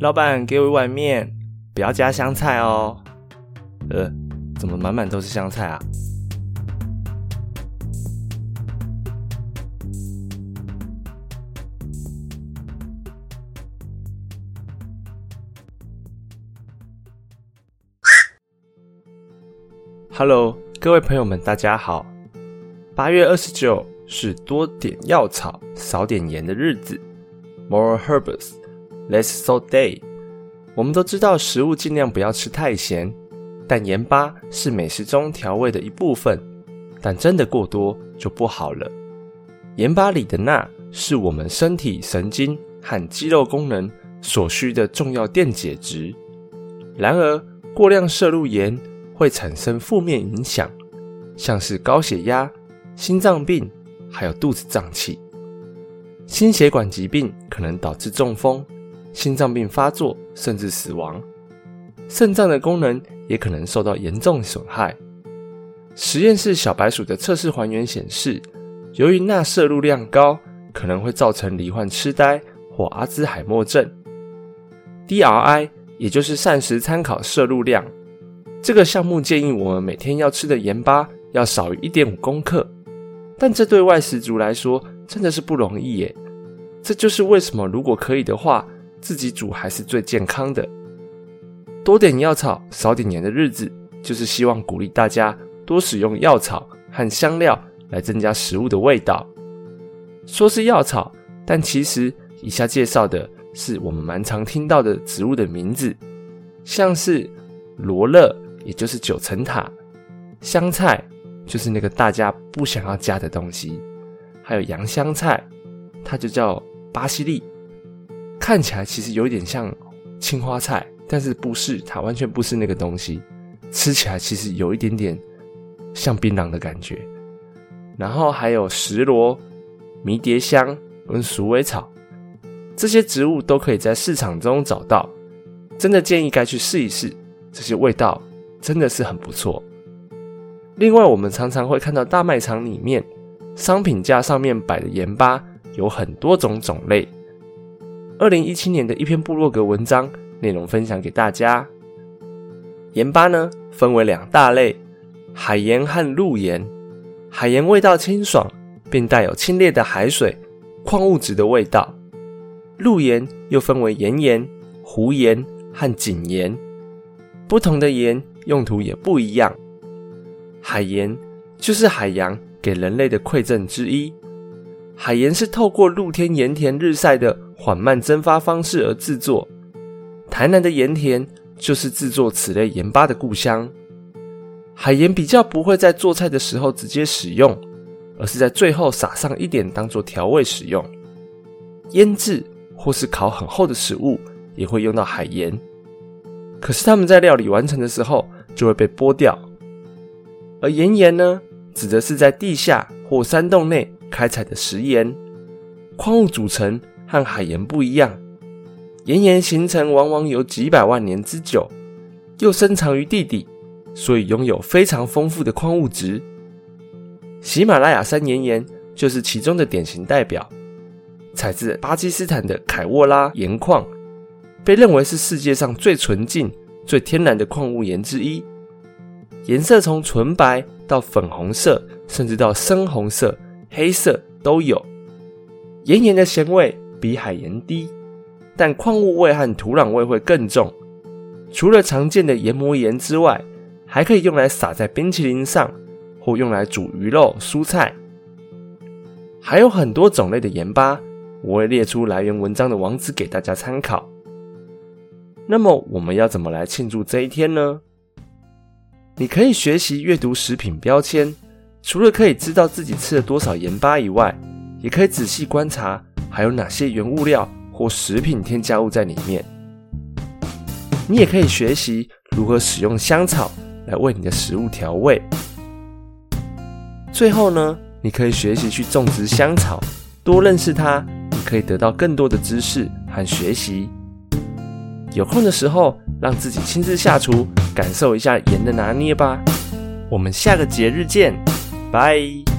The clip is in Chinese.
老板，给我一碗面，不要加香菜哦。呃，怎么满满都是香菜啊？Hello，各位朋友们，大家好。八月二十九是多点药草、少点盐的日子，More herbs, less salt day。我们都知道，食物尽量不要吃太咸。但盐巴是美食中调味的一部分，但真的过多就不好了。盐巴里的钠是我们身体神经和肌肉功能所需的重要电解质。然而，过量摄入盐会产生负面影响，像是高血压、心脏病，还有肚子胀气。心血管疾病可能导致中风、心脏病发作，甚至死亡。肾脏的功能也可能受到严重损害。实验室小白鼠的测试还原显示，由于钠摄入量高，可能会造成罹患痴呆或阿兹海默症。DRI 也就是膳食参考摄入量，这个项目建议我们每天要吃的盐巴要少于一点五公克，但这对外食族来说真的是不容易耶。这就是为什么如果可以的话，自己煮还是最健康的。多点药草，少点盐的日子，就是希望鼓励大家多使用药草和香料来增加食物的味道。说是药草，但其实以下介绍的是我们蛮常听到的植物的名字，像是罗勒，也就是九层塔；香菜，就是那个大家不想要加的东西；还有洋香菜，它就叫巴西利，看起来其实有一点像青花菜。但是不是它完全不是那个东西，吃起来其实有一点点像槟榔的感觉。然后还有石螺、迷迭香跟鼠尾草，这些植物都可以在市场中找到。真的建议该去试一试，这些味道真的是很不错。另外，我们常常会看到大卖场里面商品架上面摆的盐巴有很多种种类。二零一七年的一篇部落格文章。内容分享给大家。盐巴呢，分为两大类：海盐和陆盐。海盐味道清爽，并带有清冽的海水、矿物质的味道。陆盐又分为岩盐、湖盐和井盐。不同的盐用途也不一样。海盐就是海洋给人类的馈赠之一。海盐是透过露天盐田日晒的缓慢蒸发方式而制作。台南的盐田就是制作此类盐巴的故乡。海盐比较不会在做菜的时候直接使用，而是在最后撒上一点当做调味使用。腌制或是烤很厚的食物也会用到海盐，可是它们在料理完成的时候就会被剥掉。而岩盐呢，指的是在地下或山洞内开采的食盐，矿物组成和海盐不一样。岩盐形成往往有几百万年之久，又深藏于地底，所以拥有非常丰富的矿物质。喜马拉雅山岩盐就是其中的典型代表，采自巴基斯坦的凯沃拉盐矿，被认为是世界上最纯净、最天然的矿物盐之一。颜色从纯白到粉红色，甚至到深红色、黑色都有。岩盐的咸味比海盐低。但矿物味和土壤味会更重。除了常见的研磨盐之外，还可以用来撒在冰淇淋上，或用来煮鱼肉、蔬菜。还有很多种类的盐巴，我会列出来源文章的网址给大家参考。那么我们要怎么来庆祝这一天呢？你可以学习阅读食品标签，除了可以知道自己吃了多少盐巴以外，也可以仔细观察还有哪些原物料。或食品添加物在里面，你也可以学习如何使用香草来为你的食物调味。最后呢，你可以学习去种植香草，多认识它，你可以得到更多的知识和学习。有空的时候，让自己亲自下厨，感受一下盐的拿捏吧。我们下个节日见，拜。